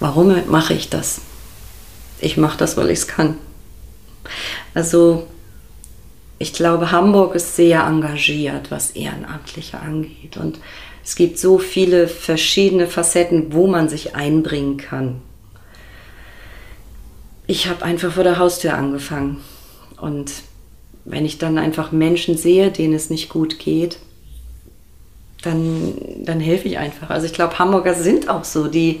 warum mache ich das? Ich mache das, weil ich es kann. Also ich glaube, Hamburg ist sehr engagiert, was Ehrenamtliche angeht. Und es gibt so viele verschiedene Facetten, wo man sich einbringen kann. Ich habe einfach vor der Haustür angefangen. Und wenn ich dann einfach Menschen sehe, denen es nicht gut geht, dann, dann helfe ich einfach. Also ich glaube, Hamburger sind auch so, die,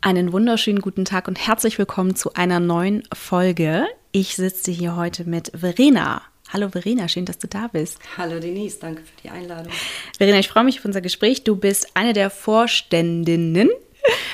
Einen wunderschönen guten Tag und herzlich willkommen zu einer neuen Folge. Ich sitze hier heute mit Verena. Hallo Verena, schön, dass du da bist. Hallo Denise, danke für die Einladung. Verena, ich freue mich auf unser Gespräch. Du bist eine der Vorständinnen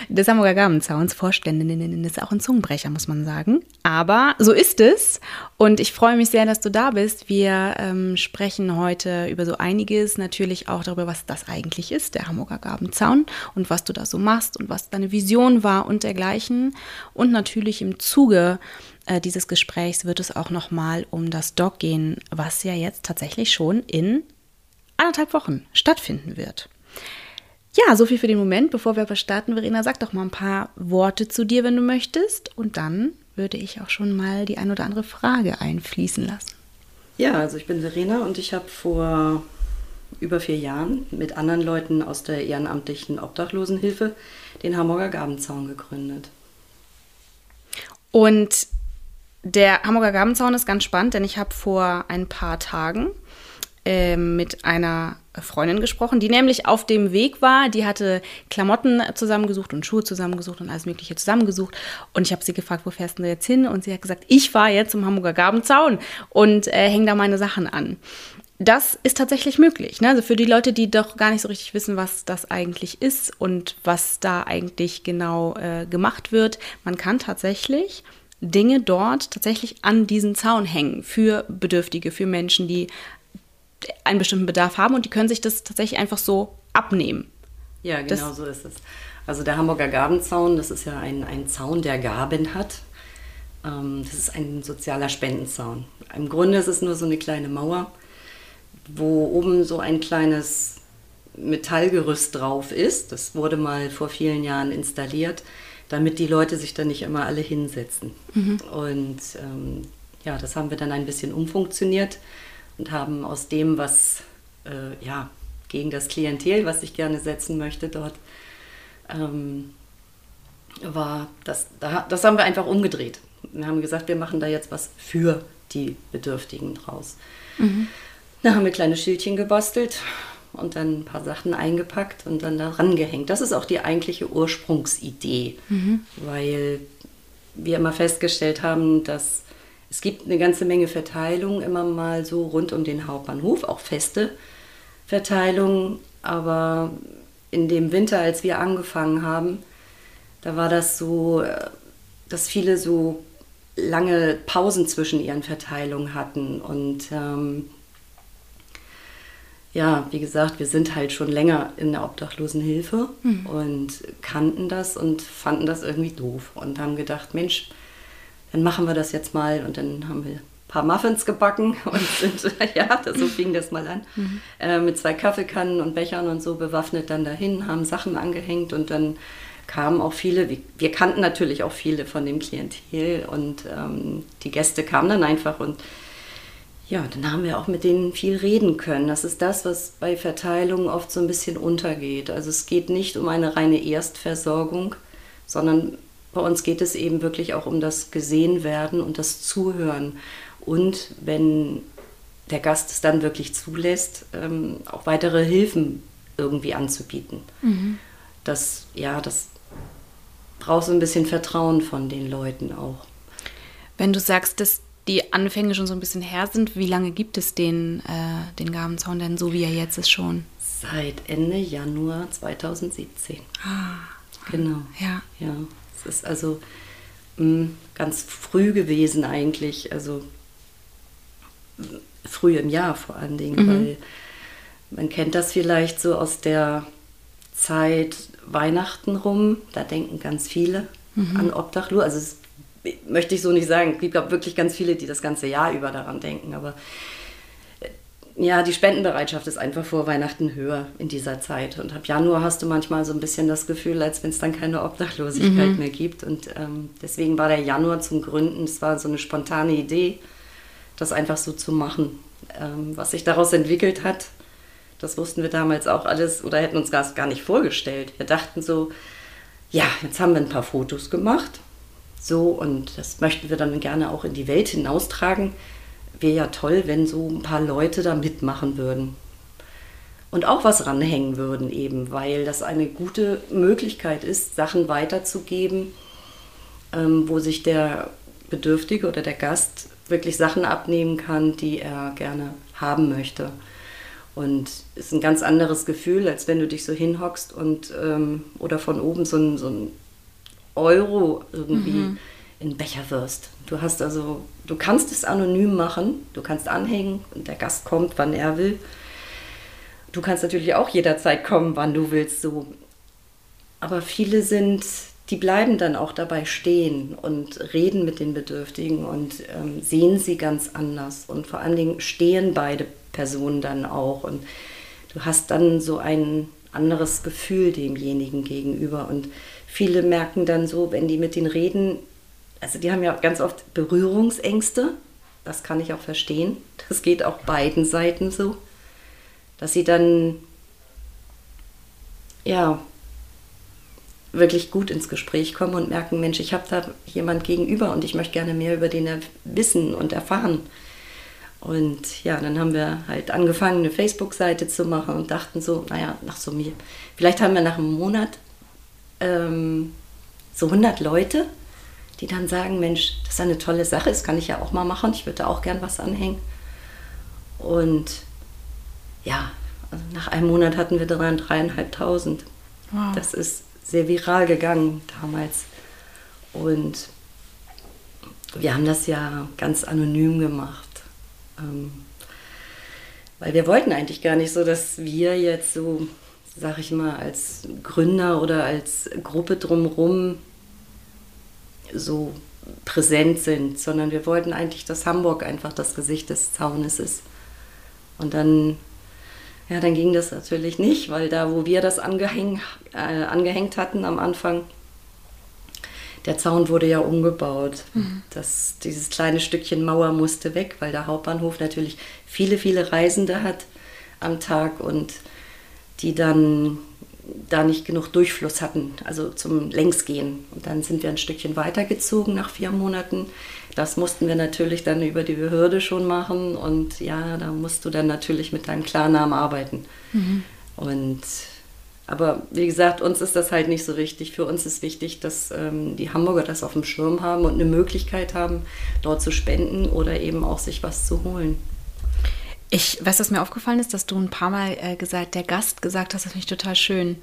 des Hamburger Gabenzauns, Vorständinnen, ist auch ein Zungenbrecher, muss man sagen. Aber so ist es. Und ich freue mich sehr, dass du da bist. Wir ähm, sprechen heute über so einiges, natürlich auch darüber, was das eigentlich ist, der Hamburger Gabenzaun und was du da so machst und was deine Vision war und dergleichen. Und natürlich im Zuge äh, dieses Gesprächs wird es auch nochmal um das Dog gehen, was ja jetzt tatsächlich schon in anderthalb Wochen stattfinden wird. Ja, so viel für den Moment. Bevor wir aber starten, Verena, sag doch mal ein paar Worte zu dir, wenn du möchtest. Und dann würde ich auch schon mal die ein oder andere Frage einfließen lassen. Ja, also ich bin Verena und ich habe vor über vier Jahren mit anderen Leuten aus der ehrenamtlichen Obdachlosenhilfe den Hamburger Gabenzaun gegründet. Und der Hamburger Gabenzaun ist ganz spannend, denn ich habe vor ein paar Tagen äh, mit einer Freundin gesprochen, die nämlich auf dem Weg war. Die hatte Klamotten zusammengesucht und Schuhe zusammengesucht und alles Mögliche zusammengesucht. Und ich habe sie gefragt, wo fährst du jetzt hin? Und sie hat gesagt, ich fahre jetzt zum Hamburger Gabenzaun und äh, hänge da meine Sachen an. Das ist tatsächlich möglich. Ne? Also für die Leute, die doch gar nicht so richtig wissen, was das eigentlich ist und was da eigentlich genau äh, gemacht wird. Man kann tatsächlich Dinge dort tatsächlich an diesen Zaun hängen für Bedürftige, für Menschen, die einen bestimmten Bedarf haben und die können sich das tatsächlich einfach so abnehmen. Ja, genau das, so ist es. Also der Hamburger Gabenzaun, das ist ja ein, ein Zaun, der Gaben hat. Ähm, das ist ein sozialer Spendenzaun. Im Grunde ist es nur so eine kleine Mauer, wo oben so ein kleines Metallgerüst drauf ist. Das wurde mal vor vielen Jahren installiert, damit die Leute sich da nicht immer alle hinsetzen. Mhm. Und ähm, ja, das haben wir dann ein bisschen umfunktioniert und haben aus dem, was äh, ja, gegen das Klientel, was ich gerne setzen möchte, dort ähm, war, das, das haben wir einfach umgedreht. Wir haben gesagt, wir machen da jetzt was für die Bedürftigen draus. Mhm. Da haben wir kleine Schildchen gebastelt und dann ein paar Sachen eingepackt und dann da rangehängt. Das ist auch die eigentliche Ursprungsidee, mhm. weil wir immer festgestellt haben, dass es gibt eine ganze Menge Verteilungen immer mal so rund um den Hauptbahnhof, auch feste Verteilungen. Aber in dem Winter, als wir angefangen haben, da war das so, dass viele so lange Pausen zwischen ihren Verteilungen hatten. Und ähm, ja, wie gesagt, wir sind halt schon länger in der Obdachlosenhilfe mhm. und kannten das und fanden das irgendwie doof und haben gedacht, Mensch, dann machen wir das jetzt mal und dann haben wir ein paar Muffins gebacken und sind, ja, so fing das mal an, mhm. äh, mit zwei Kaffeekannen und Bechern und so bewaffnet dann dahin, haben Sachen angehängt und dann kamen auch viele, wir, wir kannten natürlich auch viele von dem Klientel und ähm, die Gäste kamen dann einfach und ja, dann haben wir auch mit denen viel reden können. Das ist das, was bei Verteilungen oft so ein bisschen untergeht. Also es geht nicht um eine reine Erstversorgung, sondern bei uns geht es eben wirklich auch um das Gesehenwerden und das Zuhören. Und wenn der Gast es dann wirklich zulässt, ähm, auch weitere Hilfen irgendwie anzubieten. Mhm. Das, ja, das braucht so ein bisschen Vertrauen von den Leuten auch. Wenn du sagst, dass die Anfänge schon so ein bisschen her sind, wie lange gibt es den, äh, den Gabenzaun denn so, wie er jetzt ist schon? Seit Ende Januar 2017. Ah. Genau. Ja. ja. Es ist also mh, mm, ganz früh gewesen eigentlich, also früh im Jahr vor allen Dingen, mhm. weil man kennt das vielleicht so aus der Zeit Weihnachten rum, da denken ganz viele mhm. an Obdachlos. Also das möchte ich so nicht sagen. Es gibt wirklich ganz viele, die das ganze Jahr über daran denken, aber ja, die Spendenbereitschaft ist einfach vor Weihnachten höher in dieser Zeit. Und ab Januar hast du manchmal so ein bisschen das Gefühl, als wenn es dann keine Obdachlosigkeit mhm. mehr gibt. Und ähm, deswegen war der Januar zum Gründen, es war so eine spontane Idee, das einfach so zu machen. Ähm, was sich daraus entwickelt hat, das wussten wir damals auch alles oder hätten uns das gar nicht vorgestellt. Wir dachten so, ja, jetzt haben wir ein paar Fotos gemacht. So, und das möchten wir dann gerne auch in die Welt hinaustragen. Wäre ja toll, wenn so ein paar Leute da mitmachen würden. Und auch was ranhängen würden eben, weil das eine gute Möglichkeit ist, Sachen weiterzugeben, ähm, wo sich der Bedürftige oder der Gast wirklich Sachen abnehmen kann, die er gerne haben möchte. Und es ist ein ganz anderes Gefühl, als wenn du dich so hinhockst und ähm, oder von oben so ein, so ein Euro irgendwie mhm. In Becher wirst. Du hast also, du kannst es anonym machen, du kannst anhängen und der Gast kommt, wann er will. Du kannst natürlich auch jederzeit kommen, wann du willst, so. Aber viele sind die bleiben dann auch dabei stehen und reden mit den Bedürftigen und ähm, sehen sie ganz anders. Und vor allen Dingen stehen beide Personen dann auch. Und du hast dann so ein anderes Gefühl demjenigen gegenüber. Und viele merken dann so, wenn die mit denen reden, also die haben ja ganz oft Berührungsängste. Das kann ich auch verstehen. Das geht auch beiden Seiten so. Dass sie dann, ja, wirklich gut ins Gespräch kommen und merken, Mensch, ich habe da jemand gegenüber und ich möchte gerne mehr über den wissen und erfahren. Und ja, dann haben wir halt angefangen, eine Facebook-Seite zu machen und dachten so, naja, nach so mir, vielleicht haben wir nach einem Monat ähm, so 100 Leute, die dann sagen, Mensch, das ist eine tolle Sache, das kann ich ja auch mal machen, ich würde auch gern was anhängen. Und ja, also nach einem Monat hatten wir dann dreieinhalbtausend. Wow. Das ist sehr viral gegangen damals. Und wir haben das ja ganz anonym gemacht. Ähm, weil wir wollten eigentlich gar nicht so, dass wir jetzt so, sag ich mal, als Gründer oder als Gruppe drumherum so präsent sind, sondern wir wollten eigentlich, dass Hamburg einfach das Gesicht des Zaunes ist. Und dann ja, dann ging das natürlich nicht, weil da, wo wir das angehäng, äh, angehängt hatten am Anfang, der Zaun wurde ja umgebaut. Mhm. Das, dieses kleine Stückchen Mauer musste weg, weil der Hauptbahnhof natürlich viele, viele Reisende hat am Tag und die dann da nicht genug Durchfluss hatten, also zum Längsgehen. Und dann sind wir ein Stückchen weitergezogen nach vier Monaten das mussten wir natürlich dann über die Behörde schon machen und ja, da musst du dann natürlich mit deinem Klarnamen arbeiten. Mhm. Und aber wie gesagt, uns ist das halt nicht so wichtig. Für uns ist wichtig, dass ähm, die Hamburger das auf dem Schirm haben und eine Möglichkeit haben, dort zu spenden oder eben auch sich was zu holen. Ich weiß, was mir aufgefallen ist, dass du ein paar Mal äh, gesagt, der Gast gesagt hast, das finde ich total schön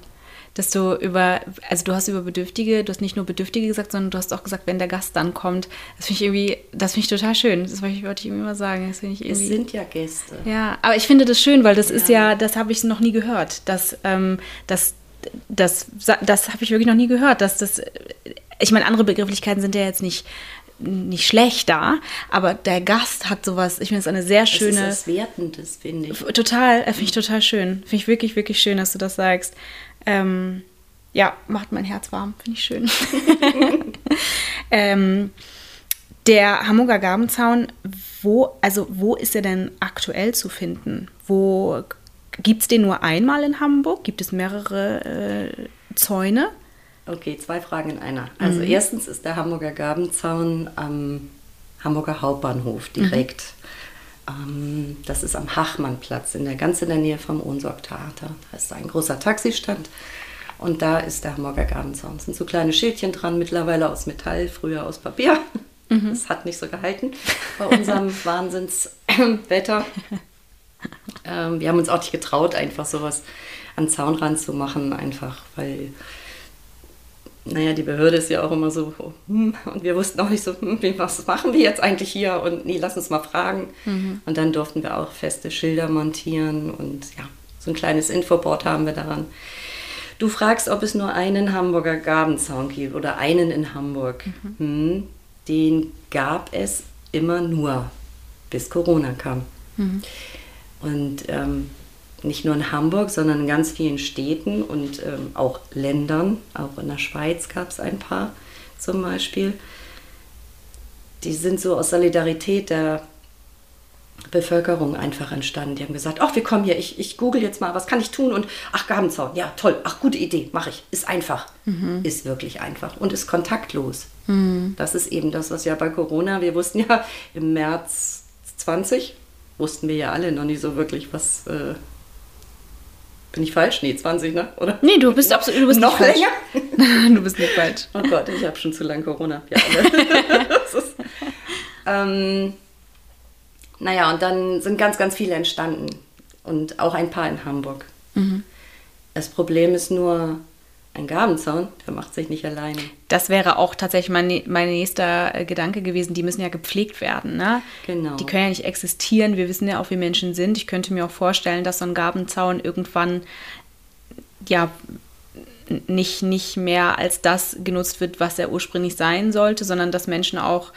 dass du über, also du hast über Bedürftige, du hast nicht nur Bedürftige gesagt, sondern du hast auch gesagt, wenn der Gast dann kommt. Das finde ich irgendwie, das finde ich total schön. Das wollte ich, wollte ich immer sagen. Das ich irgendwie, es sind ja Gäste. Ja, aber ich finde das schön, weil das ja. ist ja, das habe ich noch nie gehört. Dass, ähm, das, das, das habe ich wirklich noch nie gehört. Dass das, ich meine, andere Begrifflichkeiten sind ja jetzt nicht nicht schlechter, aber der Gast hat sowas, ich finde es eine sehr schöne. Das ist was Wertendes, finde ich. Total, finde ich total schön. Finde ich wirklich, wirklich schön, dass du das sagst. Ähm, ja, macht mein Herz warm, finde ich schön. ähm, der Hamburger Gabenzaun, wo, also wo ist er denn aktuell zu finden? Wo gibt es den nur einmal in Hamburg? Gibt es mehrere äh, Zäune? Okay, zwei Fragen in einer. Also mhm. erstens ist der Hamburger Gabenzaun am Hamburger Hauptbahnhof direkt. Mhm. das ist am Hachmannplatz, in der ganz in der Nähe vom Ohnsorg-Theater. Da ist ein großer Taxistand und da ist der Hamburger Gabenzaun. Es sind so kleine Schildchen dran, mittlerweile aus Metall, früher aus Papier. Mhm. Das hat nicht so gehalten bei unserem Wahnsinnswetter. ähm, wir haben uns auch nicht getraut, einfach sowas an Zaunrand zu machen, einfach weil naja, die Behörde ist ja auch immer so, hm, und wir wussten auch nicht so, hm, was machen wir jetzt eigentlich hier? Und nee, lass uns mal fragen. Mhm. Und dann durften wir auch feste Schilder montieren und ja, so ein kleines Infoboard haben wir daran. Du fragst, ob es nur einen Hamburger Gabenzaun gibt oder einen in Hamburg. Mhm. Hm, den gab es immer nur, bis Corona kam. Mhm. Und ähm, nicht nur in Hamburg, sondern in ganz vielen Städten und ähm, auch Ländern. Auch in der Schweiz gab es ein paar zum Beispiel. Die sind so aus Solidarität der Bevölkerung einfach entstanden. Die haben gesagt, ach, wir kommen hier, ich, ich google jetzt mal, was kann ich tun? Und ach, Gabenzaun, ja, toll, ach, gute Idee, mache ich. Ist einfach, mhm. ist wirklich einfach und ist kontaktlos. Mhm. Das ist eben das, was ja bei Corona, wir wussten ja im März 20, wussten wir ja alle noch nicht so wirklich, was... Äh, bin ich falsch? Nee, 20, ne? Oder? Nee, du bist absolut du bist noch länger. du bist nicht falsch. Oh Gott, ich habe schon zu lange Corona. Ja, ist, ähm, naja, und dann sind ganz, ganz viele entstanden. Und auch ein paar in Hamburg. Mhm. Das Problem ist nur, ein Gabenzaun, der macht sich nicht alleine. Das wäre auch tatsächlich mein, mein nächster äh, Gedanke gewesen. Die müssen ja gepflegt werden. Ne? Genau. Die können ja nicht existieren. Wir wissen ja auch, wie Menschen sind. Ich könnte mir auch vorstellen, dass so ein Gabenzaun irgendwann ja nicht, nicht mehr als das genutzt wird, was er ursprünglich sein sollte, sondern dass Menschen auch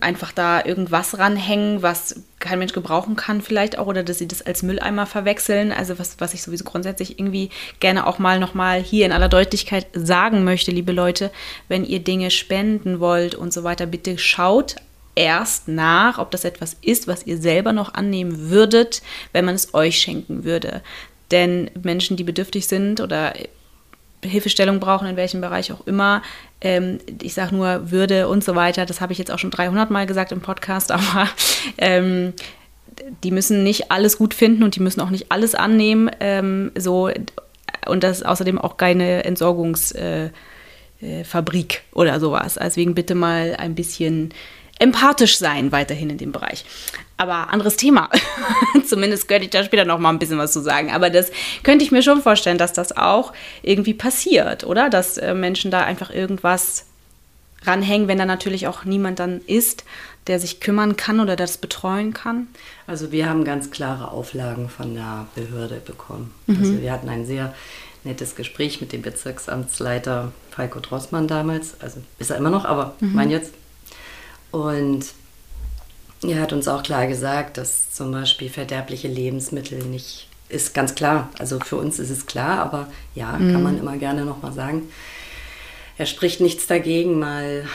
einfach da irgendwas ranhängen, was kein Mensch gebrauchen kann vielleicht auch oder dass sie das als Mülleimer verwechseln. Also was, was ich sowieso grundsätzlich irgendwie gerne auch mal nochmal hier in aller Deutlichkeit sagen möchte, liebe Leute, wenn ihr Dinge spenden wollt und so weiter, bitte schaut erst nach, ob das etwas ist, was ihr selber noch annehmen würdet, wenn man es euch schenken würde. Denn Menschen, die bedürftig sind oder Hilfestellung brauchen, in welchem Bereich auch immer. Ähm, ich sage nur Würde und so weiter. Das habe ich jetzt auch schon 300 Mal gesagt im Podcast, aber ähm, die müssen nicht alles gut finden und die müssen auch nicht alles annehmen. Ähm, so und das ist außerdem auch keine Entsorgungsfabrik äh, äh, oder sowas. Deswegen bitte mal ein bisschen empathisch sein weiterhin in dem Bereich. Aber anderes Thema. Zumindest könnte ich da später noch mal ein bisschen was zu sagen. Aber das könnte ich mir schon vorstellen, dass das auch irgendwie passiert, oder? Dass äh, Menschen da einfach irgendwas ranhängen, wenn da natürlich auch niemand dann ist, der sich kümmern kann oder das betreuen kann? Also wir haben ganz klare Auflagen von der Behörde bekommen. Mhm. Also wir hatten ein sehr nettes Gespräch mit dem Bezirksamtsleiter Falco Drossmann damals. Also ist er immer noch, aber mhm. mein jetzt und er hat uns auch klar gesagt, dass zum Beispiel verderbliche Lebensmittel nicht ist ganz klar. Also für uns ist es klar, aber ja, mhm. kann man immer gerne nochmal sagen. Er spricht nichts dagegen, mal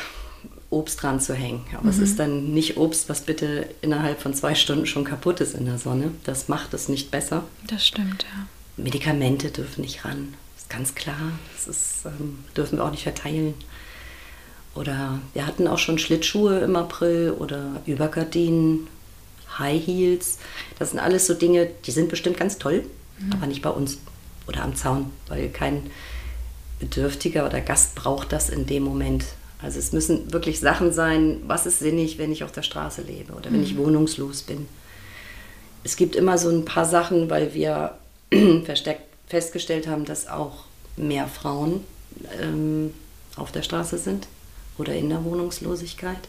Obst dran zu hängen. Aber mhm. es ist dann nicht Obst, was bitte innerhalb von zwei Stunden schon kaputt ist in der Sonne. Das macht es nicht besser. Das stimmt, ja. Medikamente dürfen nicht ran. Das ist ganz klar. Das ist, ähm, dürfen wir auch nicht verteilen. Oder wir hatten auch schon Schlittschuhe im April oder Übergardinen, High Heels. Das sind alles so Dinge, die sind bestimmt ganz toll, mhm. aber nicht bei uns oder am Zaun, weil kein Bedürftiger oder Gast braucht das in dem Moment. Also es müssen wirklich Sachen sein, was ist sinnig, wenn ich auf der Straße lebe oder wenn ich mhm. wohnungslos bin. Es gibt immer so ein paar Sachen, weil wir versteckt festgestellt haben, dass auch mehr Frauen ähm, auf der Straße sind oder in der Wohnungslosigkeit,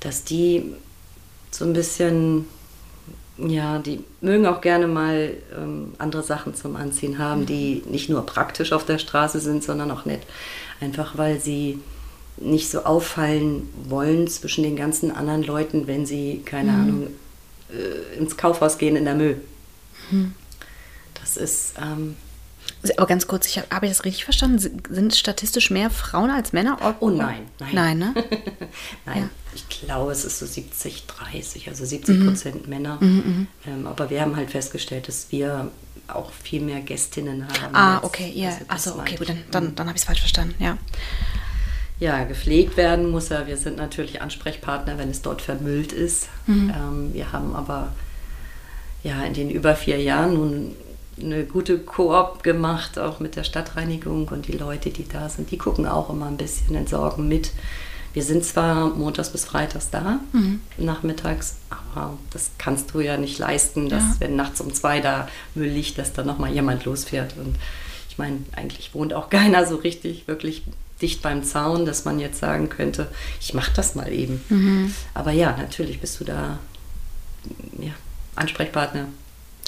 dass die so ein bisschen, ja, die mögen auch gerne mal ähm, andere Sachen zum Anziehen haben, die nicht nur praktisch auf der Straße sind, sondern auch nett. Einfach weil sie nicht so auffallen wollen zwischen den ganzen anderen Leuten, wenn sie, keine mhm. Ahnung, äh, ins Kaufhaus gehen in der Müll. Mhm. Das ist, ähm, aber ganz kurz, ich habe hab ich das richtig verstanden? Sind statistisch mehr Frauen als Männer? Oh nein, nein. Nein, ne? nein, ja. ich glaube, es ist so 70, 30, also 70 mhm. Prozent Männer. Mhm, mhm, ähm, aber wir haben halt festgestellt, dass wir auch viel mehr Gästinnen haben. Ah, okay, ja. Yeah. Achso, okay, gut, dann, dann, mhm. dann habe ich es falsch verstanden, ja. Ja, gepflegt werden muss er. Wir sind natürlich Ansprechpartner, wenn es dort vermüllt ist. Mhm. Ähm, wir haben aber ja in den über vier Jahren nun eine gute Koop gemacht, auch mit der Stadtreinigung und die Leute, die da sind, die gucken auch immer ein bisschen entsorgen mit. Wir sind zwar montags bis freitags da, mhm. nachmittags, aber das kannst du ja nicht leisten, dass ja. wenn nachts um zwei da Müll liegt, dass da nochmal jemand losfährt. Und ich meine, eigentlich wohnt auch keiner so richtig, wirklich dicht beim Zaun, dass man jetzt sagen könnte, ich mache das mal eben. Mhm. Aber ja, natürlich bist du da ja, Ansprechpartner.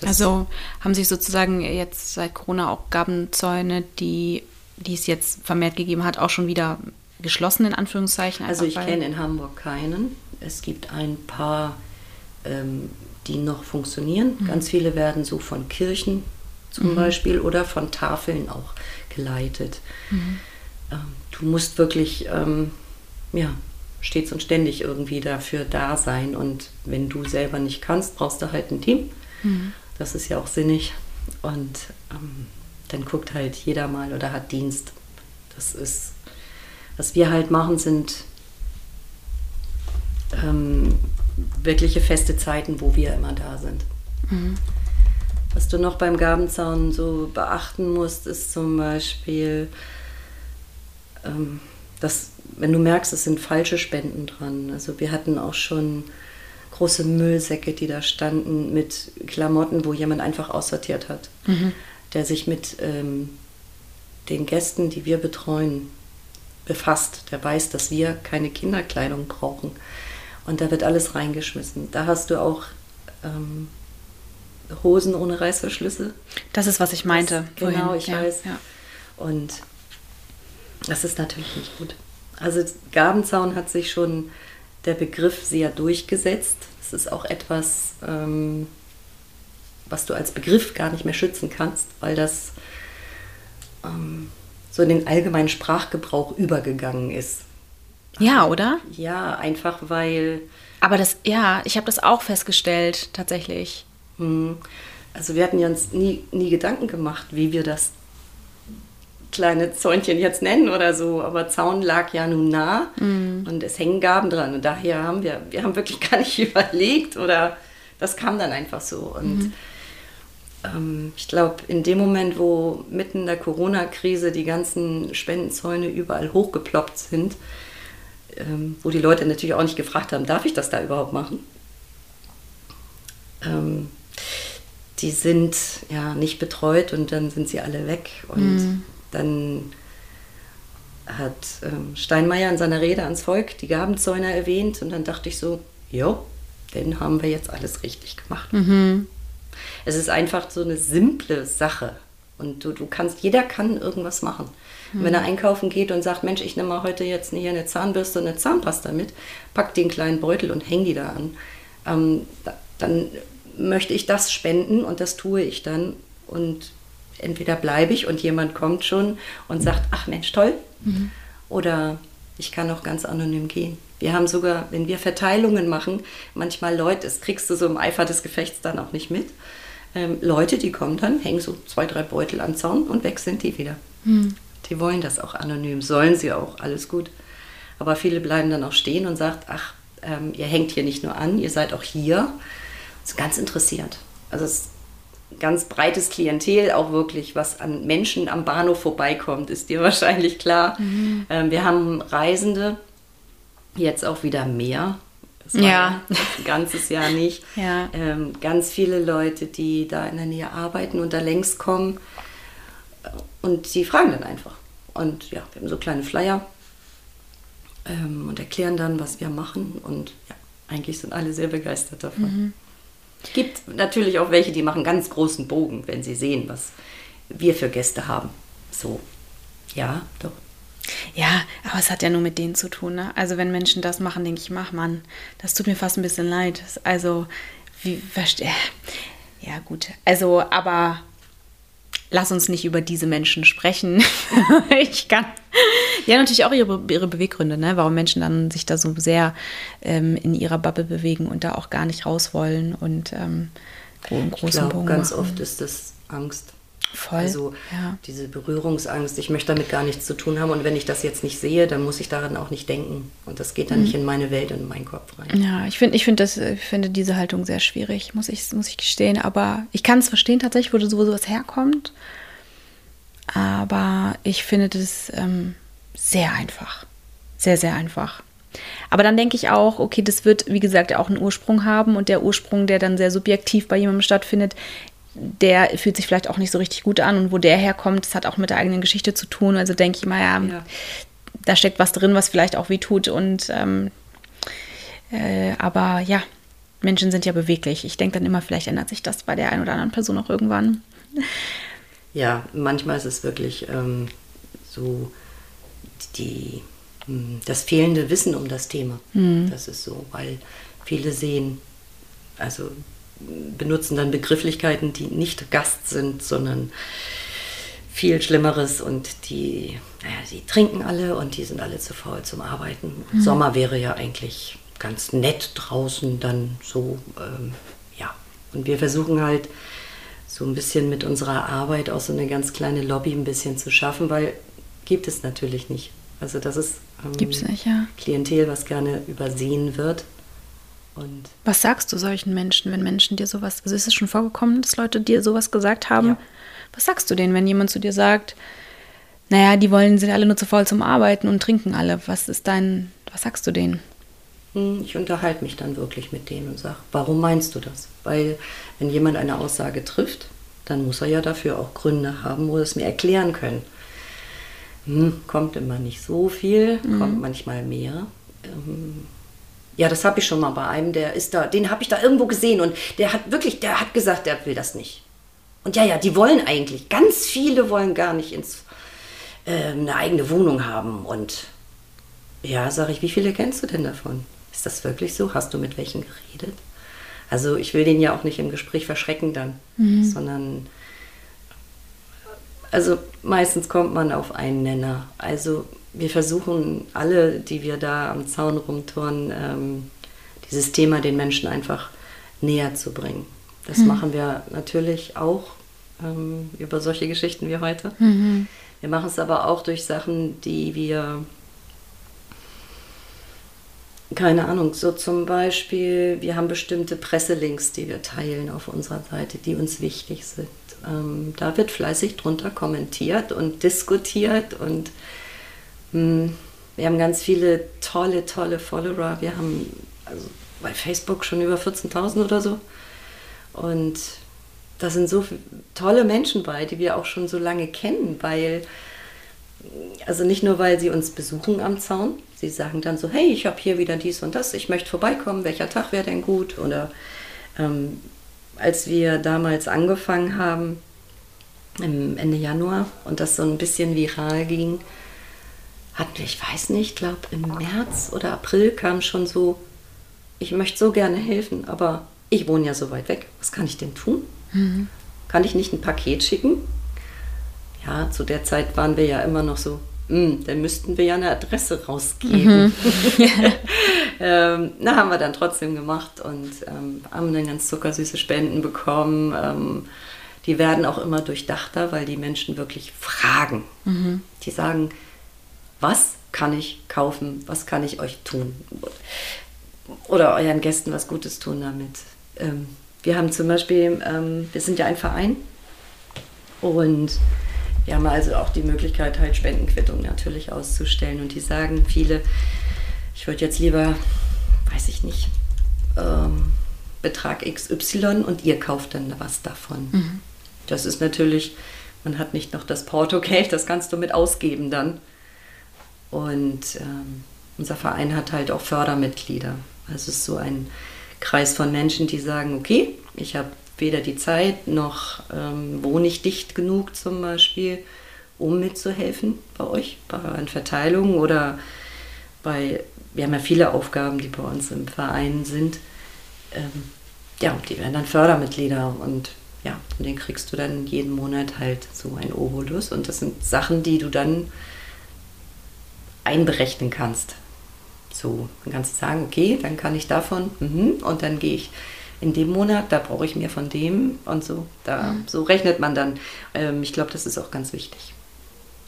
Das also haben sich sozusagen jetzt seit Corona auch Gabenzäune, die, die es jetzt vermehrt gegeben hat, auch schon wieder geschlossen, in Anführungszeichen? Also ich kenne in Hamburg keinen. Es gibt ein paar, ähm, die noch funktionieren. Mhm. Ganz viele werden so von Kirchen zum mhm. Beispiel oder von Tafeln auch geleitet. Mhm. Ähm, du musst wirklich, ähm, ja, stets und ständig irgendwie dafür da sein. Und wenn du selber nicht kannst, brauchst du halt ein Team. Mhm. Das ist ja auch sinnig. Und ähm, dann guckt halt jeder mal oder hat Dienst. Das ist, was wir halt machen, sind ähm, wirkliche feste Zeiten, wo wir immer da sind. Mhm. Was du noch beim Gabenzaun so beachten musst, ist zum Beispiel, ähm, dass wenn du merkst, es sind falsche Spenden dran. Also wir hatten auch schon große Müllsäcke, die da standen mit Klamotten, wo jemand einfach aussortiert hat, mhm. der sich mit ähm, den Gästen, die wir betreuen, befasst. Der weiß, dass wir keine Kinderkleidung brauchen. Und da wird alles reingeschmissen. Da hast du auch ähm, Hosen ohne Reißverschlüsse. Das ist, was ich meinte. Das, genau, ich ja, weiß. Ja. Und das ist natürlich nicht gut. Also Gabenzaun hat sich schon der Begriff sehr durchgesetzt. Es ist auch etwas, ähm, was du als Begriff gar nicht mehr schützen kannst, weil das ähm, so in den allgemeinen Sprachgebrauch übergegangen ist. Ja, oder? Ja, einfach weil. Aber das, ja, ich habe das auch festgestellt, tatsächlich. Hm. Also wir hatten ja uns nie, nie Gedanken gemacht, wie wir das kleine Zäunchen jetzt nennen oder so, aber Zaun lag ja nun nah mm. und es hängen Gaben dran. Und daher haben wir, wir haben wirklich gar nicht überlegt oder das kam dann einfach so. Und mm. ähm, ich glaube, in dem Moment, wo mitten in der Corona-Krise die ganzen Spendenzäune überall hochgeploppt sind, ähm, wo die Leute natürlich auch nicht gefragt haben, darf ich das da überhaupt machen? Ähm, die sind ja nicht betreut und dann sind sie alle weg und mm dann hat ähm, Steinmeier in seiner Rede ans Volk die Gabenzäune erwähnt und dann dachte ich so, jo, dann haben wir jetzt alles richtig gemacht. Mhm. Es ist einfach so eine simple Sache und du, du kannst, jeder kann irgendwas machen. Mhm. Wenn er einkaufen geht und sagt, Mensch, ich nehme mal heute jetzt hier eine Zahnbürste und eine Zahnpasta mit, pack den kleinen Beutel und häng die da an, ähm, dann möchte ich das spenden und das tue ich dann und entweder bleibe ich und jemand kommt schon und sagt, ach Mensch, toll. Mhm. Oder ich kann auch ganz anonym gehen. Wir haben sogar, wenn wir Verteilungen machen, manchmal Leute, das kriegst du so im Eifer des Gefechts dann auch nicht mit. Ähm, Leute, die kommen dann, hängen so zwei, drei Beutel am Zaun und weg sind die wieder. Mhm. Die wollen das auch anonym, sollen sie auch, alles gut. Aber viele bleiben dann auch stehen und sagen, ach, ähm, ihr hängt hier nicht nur an, ihr seid auch hier. Das ist ganz interessiert. Also es ganz breites Klientel, auch wirklich, was an Menschen am Bahnhof vorbeikommt, ist dir wahrscheinlich klar. Mhm. Ähm, wir haben Reisende, jetzt auch wieder mehr. Das war ja. ein ganzes Jahr nicht. Ja. Ähm, ganz viele Leute, die da in der Nähe arbeiten und da längst kommen. Und die fragen dann einfach. Und ja, wir haben so kleine Flyer ähm, und erklären dann, was wir machen. Und ja, eigentlich sind alle sehr begeistert davon. Mhm. Es gibt natürlich auch welche, die machen ganz großen Bogen, wenn sie sehen, was wir für Gäste haben. So, ja, doch. Ja, aber es hat ja nur mit denen zu tun. Ne? Also wenn Menschen das machen, denke ich, mach Mann, das tut mir fast ein bisschen leid. Also, wie, verstehe. Ja, gut. Also, aber lass uns nicht über diese Menschen sprechen. ich kann. Haben natürlich auch ihre, ihre Beweggründe, ne? warum Menschen dann sich da so sehr ähm, in ihrer Bubble bewegen und da auch gar nicht raus wollen und ähm, großen ich glaub, Bogen ganz machen. oft ist das Angst. Voll. Also ja. diese Berührungsangst, ich möchte damit gar nichts zu tun haben und wenn ich das jetzt nicht sehe, dann muss ich daran auch nicht denken und das geht dann mhm. nicht in meine Welt und in meinen Kopf rein. Ja, ich finde ich find das ich finde diese Haltung sehr schwierig, muss ich muss ich gestehen, aber ich kann es verstehen tatsächlich, wo sowas herkommt. Aber ich finde das ähm, sehr einfach. Sehr, sehr einfach. Aber dann denke ich auch, okay, das wird, wie gesagt, auch einen Ursprung haben und der Ursprung, der dann sehr subjektiv bei jemandem stattfindet, der fühlt sich vielleicht auch nicht so richtig gut an und wo der herkommt, das hat auch mit der eigenen Geschichte zu tun. Also denke ich mal, ja, ja. da steckt was drin, was vielleicht auch weh tut und ähm, äh, aber ja, Menschen sind ja beweglich. Ich denke dann immer, vielleicht ändert sich das bei der einen oder anderen Person auch irgendwann. Ja, manchmal ist es wirklich ähm, so die, hm, das fehlende Wissen um das Thema. Mhm. Das ist so, weil viele sehen, also benutzen dann Begrifflichkeiten, die nicht Gast sind, sondern viel Schlimmeres und die, naja, die trinken alle und die sind alle zu faul zum Arbeiten. Mhm. Sommer wäre ja eigentlich ganz nett draußen dann so, ähm, ja. Und wir versuchen halt so ein bisschen mit unserer Arbeit auch so eine ganz kleine Lobby ein bisschen zu schaffen, weil gibt es natürlich nicht. Also das ist ähm, Gibt's nicht, ja. Klientel, was gerne übersehen wird. Und was sagst du solchen Menschen, wenn Menschen dir sowas, also ist es schon vorgekommen, dass Leute dir sowas gesagt haben? Ja. Was sagst du denen, wenn jemand zu dir sagt, naja, die wollen, sind alle nur zu faul zum Arbeiten und trinken alle. Was ist dein, was sagst du denen? Hm, ich unterhalte mich dann wirklich mit denen und sage, warum meinst du das? Weil wenn jemand eine Aussage trifft, dann muss er ja dafür auch Gründe haben, wo er es mir erklären können. Hm, kommt immer nicht so viel, mhm. kommt manchmal mehr. Ähm, ja, das habe ich schon mal bei einem, der ist da, den habe ich da irgendwo gesehen und der hat wirklich, der hat gesagt, der will das nicht. Und ja, ja, die wollen eigentlich, ganz viele wollen gar nicht ins, äh, eine eigene Wohnung haben. Und ja, sage ich, wie viele kennst du denn davon? Ist das wirklich so? Hast du mit welchen geredet? Also ich will den ja auch nicht im Gespräch verschrecken dann, mhm. sondern also meistens kommt man auf einen Nenner. Also wir versuchen alle, die wir da am Zaun rumturnen, ähm, dieses Thema den Menschen einfach näher zu bringen. Das mhm. machen wir natürlich auch ähm, über solche Geschichten wie heute. Mhm. Wir machen es aber auch durch Sachen, die wir keine Ahnung, so zum Beispiel, wir haben bestimmte Presselinks, die wir teilen auf unserer Seite, die uns wichtig sind. Ähm, da wird fleißig drunter kommentiert und diskutiert und wir haben ganz viele tolle, tolle Follower. Wir haben also bei Facebook schon über 14.000 oder so. Und da sind so tolle Menschen bei, die wir auch schon so lange kennen, weil, also nicht nur, weil sie uns besuchen am Zaun, Sie sagen dann so, hey, ich habe hier wieder dies und das, ich möchte vorbeikommen, welcher Tag wäre denn gut? Oder ähm, als wir damals angefangen haben, Ende Januar, und das so ein bisschen viral ging, hatten wir, ich weiß nicht, ich glaube im März oder April kam schon so, ich möchte so gerne helfen, aber ich wohne ja so weit weg, was kann ich denn tun? Mhm. Kann ich nicht ein Paket schicken? Ja, zu der Zeit waren wir ja immer noch so, hm, dann müssten wir ja eine Adresse rausgeben. Mhm. ähm, na, haben wir dann trotzdem gemacht und ähm, haben dann ganz zuckersüße Spenden bekommen. Ähm, die werden auch immer durchdachter, weil die Menschen wirklich fragen. Mhm. Die sagen, was kann ich kaufen, was kann ich euch tun? Oder euren Gästen was Gutes tun damit. Ähm, wir haben zum Beispiel, ähm, wir sind ja ein Verein und wir haben also auch die Möglichkeit, halt Spendenquittung natürlich auszustellen. Und die sagen viele, ich würde jetzt lieber, weiß ich nicht, ähm, Betrag XY und ihr kauft dann was davon. Mhm. Das ist natürlich, man hat nicht noch das Portogeld, das kannst du mit ausgeben dann. Und ähm, unser Verein hat halt auch Fördermitglieder. Also es ist so ein Kreis von Menschen, die sagen, okay, ich habe weder die Zeit noch ähm, wohne ich dicht genug zum Beispiel, um mitzuhelfen bei euch, bei euren Verteilungen oder bei, wir haben ja viele Aufgaben, die bei uns im Verein sind. Ähm, ja, die werden dann Fördermitglieder und ja, und den kriegst du dann jeden Monat halt so ein Obolus und das sind Sachen, die du dann einberechnen kannst. So, dann kannst du sagen, okay, dann kann ich davon mhm, und dann gehe ich in dem Monat, da brauche ich mehr von dem und so. Da, mhm. So rechnet man dann. Ähm, ich glaube, das ist auch ganz wichtig.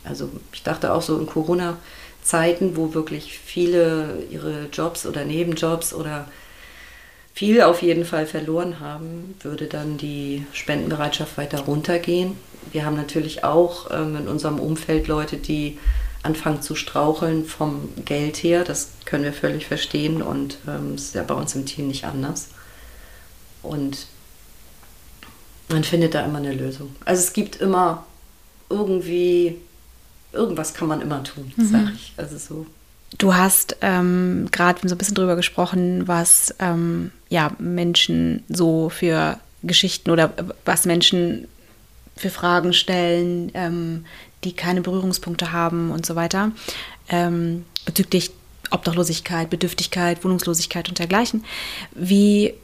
Also ich dachte auch so in Corona-Zeiten, wo wirklich viele ihre Jobs oder Nebenjobs oder viel auf jeden Fall verloren haben, würde dann die Spendenbereitschaft weiter runtergehen. Wir haben natürlich auch ähm, in unserem Umfeld Leute, die anfangen zu straucheln vom Geld her. Das können wir völlig verstehen und ähm, ist ja bei uns im Team nicht anders. Und Man findet da immer eine Lösung. Also es gibt immer irgendwie, irgendwas kann man immer tun, mhm. sag ich. Also so. Du hast ähm, gerade so ein bisschen drüber gesprochen, was ähm, ja, Menschen so für Geschichten oder was Menschen für Fragen stellen, ähm, die keine Berührungspunkte haben und so weiter. Ähm, bezüglich Obdachlosigkeit, Bedürftigkeit, Wohnungslosigkeit und dergleichen. Wie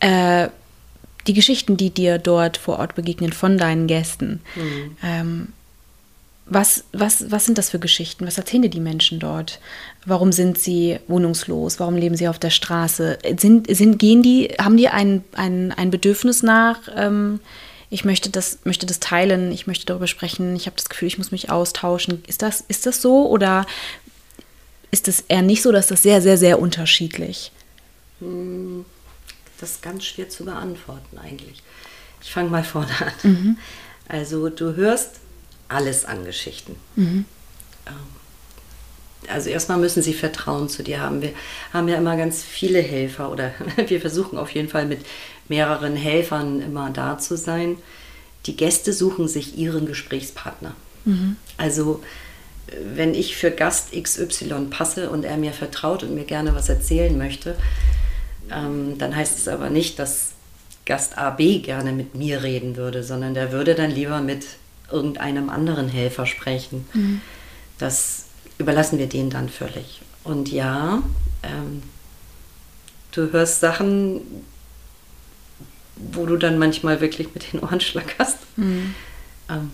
äh, die Geschichten, die dir dort vor Ort begegnen von deinen Gästen, mhm. ähm, was, was, was sind das für Geschichten? Was erzählen dir die Menschen dort? Warum sind sie wohnungslos? Warum leben sie auf der Straße? Sind, sind, gehen die, haben die ein, ein, ein Bedürfnis nach, ähm, ich möchte das, möchte das teilen, ich möchte darüber sprechen, ich habe das Gefühl, ich muss mich austauschen. Ist das, ist das so oder ist es eher nicht so, dass das sehr, sehr, sehr unterschiedlich? Hm, das ist ganz schwer zu beantworten eigentlich. Ich fange mal vorne an. Mhm. Also du hörst alles an Geschichten. Mhm. Ähm, also erstmal müssen sie Vertrauen zu dir haben. Wir haben ja immer ganz viele Helfer oder wir versuchen auf jeden Fall mit mehreren Helfern immer da zu sein. Die Gäste suchen sich ihren Gesprächspartner. Mhm. Also wenn ich für Gast XY passe und er mir vertraut und mir gerne was erzählen möchte, ähm, dann heißt es aber nicht, dass Gast AB gerne mit mir reden würde, sondern der würde dann lieber mit irgendeinem anderen Helfer sprechen. Mhm. Das überlassen wir denen dann völlig. Und ja, ähm, du hörst Sachen, wo du dann manchmal wirklich mit den Ohren schlackerst. Mhm. Ähm,